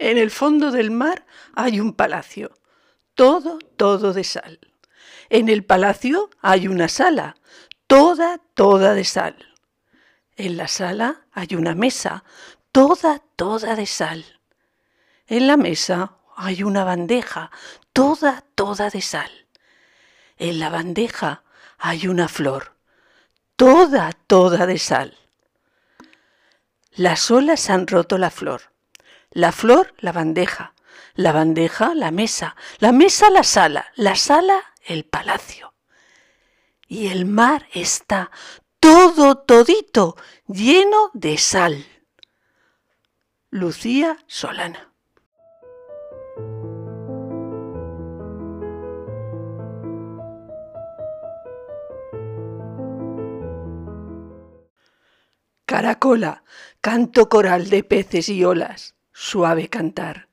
En el fondo del mar hay un palacio, todo, todo de sal. En el palacio hay una sala, toda, toda de sal. En la sala hay una mesa, toda, toda de sal. En la mesa hay una bandeja, toda, toda de sal. En la bandeja hay una flor, toda, toda de sal. Las olas han roto la flor, la flor la bandeja, la bandeja la mesa, la mesa la sala, la sala el palacio. Y el mar está todo, todito, lleno de sal. Lucía Solana. Caracola, canto coral de peces y olas, suave cantar.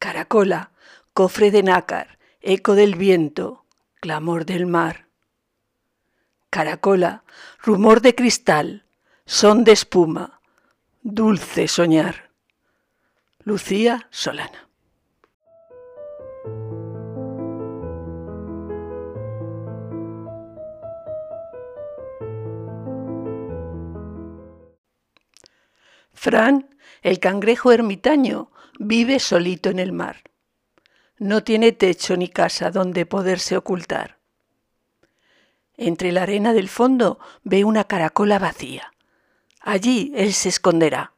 Caracola, cofre de nácar, eco del viento, clamor del mar. Caracola, rumor de cristal, son de espuma, dulce soñar. Lucía Solana. Fran, el cangrejo ermitaño, vive solito en el mar. No tiene techo ni casa donde poderse ocultar. Entre la arena del fondo ve una caracola vacía. Allí él se esconderá.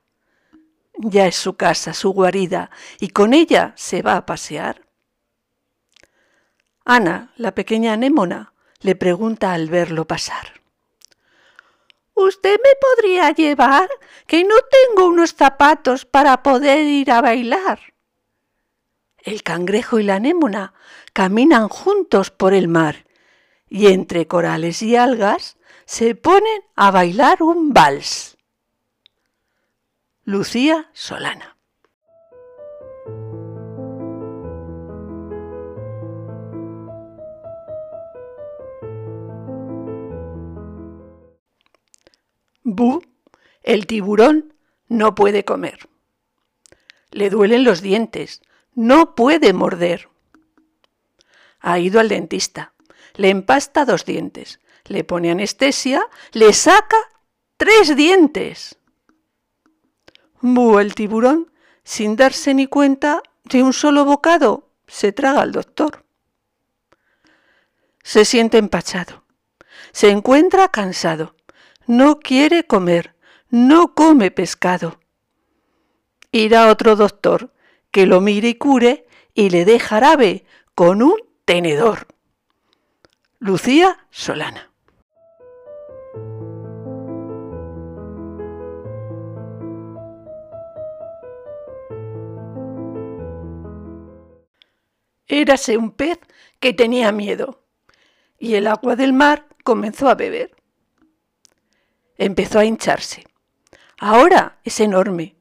Ya es su casa, su guarida, y con ella se va a pasear. Ana, la pequeña anémona, le pregunta al verlo pasar. ¿Usted me podría llevar? Que no tengo unos zapatos para poder ir a bailar. El cangrejo y la anémona caminan juntos por el mar y entre corales y algas se ponen a bailar un vals. Lucía Solana. Bu, el tiburón, no puede comer. Le duelen los dientes, no puede morder. Ha ido al dentista, le empasta dos dientes, le pone anestesia, le saca tres dientes. Bu, el tiburón, sin darse ni cuenta de un solo bocado, se traga al doctor. Se siente empachado, se encuentra cansado, no quiere comer, no come pescado. Irá otro doctor que lo mire y cure y le dé jarabe con un tenedor. Lucía Solana. Érase un pez que tenía miedo y el agua del mar comenzó a beber empezó a hincharse. Ahora es enorme.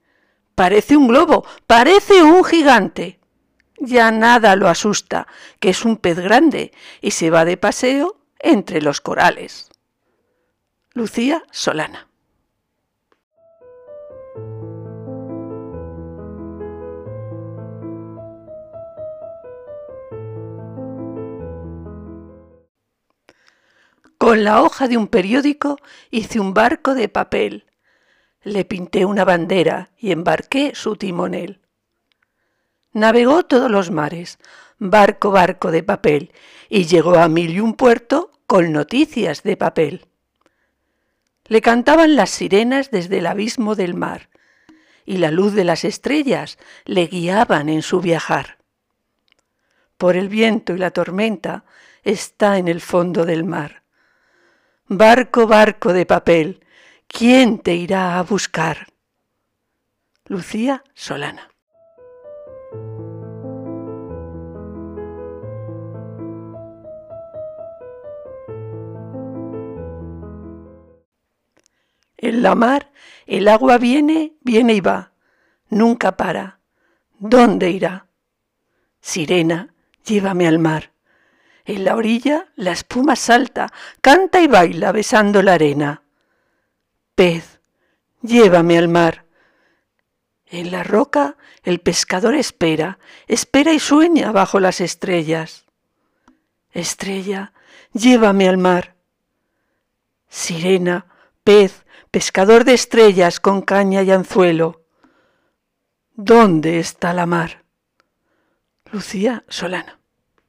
Parece un globo, parece un gigante. Ya nada lo asusta, que es un pez grande y se va de paseo entre los corales. Lucía Solana. Con la hoja de un periódico hice un barco de papel. Le pinté una bandera y embarqué su timonel. Navegó todos los mares, barco, barco de papel, y llegó a mil y un puerto con noticias de papel. Le cantaban las sirenas desde el abismo del mar, y la luz de las estrellas le guiaban en su viajar. Por el viento y la tormenta está en el fondo del mar Barco, barco de papel, ¿quién te irá a buscar? Lucía Solana. En la mar el agua viene, viene y va, nunca para. ¿Dónde irá? Sirena, llévame al mar. En la orilla la espuma salta, canta y baila besando la arena. Pez, llévame al mar. En la roca el pescador espera, espera y sueña bajo las estrellas. Estrella, llévame al mar. Sirena, pez, pescador de estrellas con caña y anzuelo. ¿Dónde está la mar? Lucía Solano.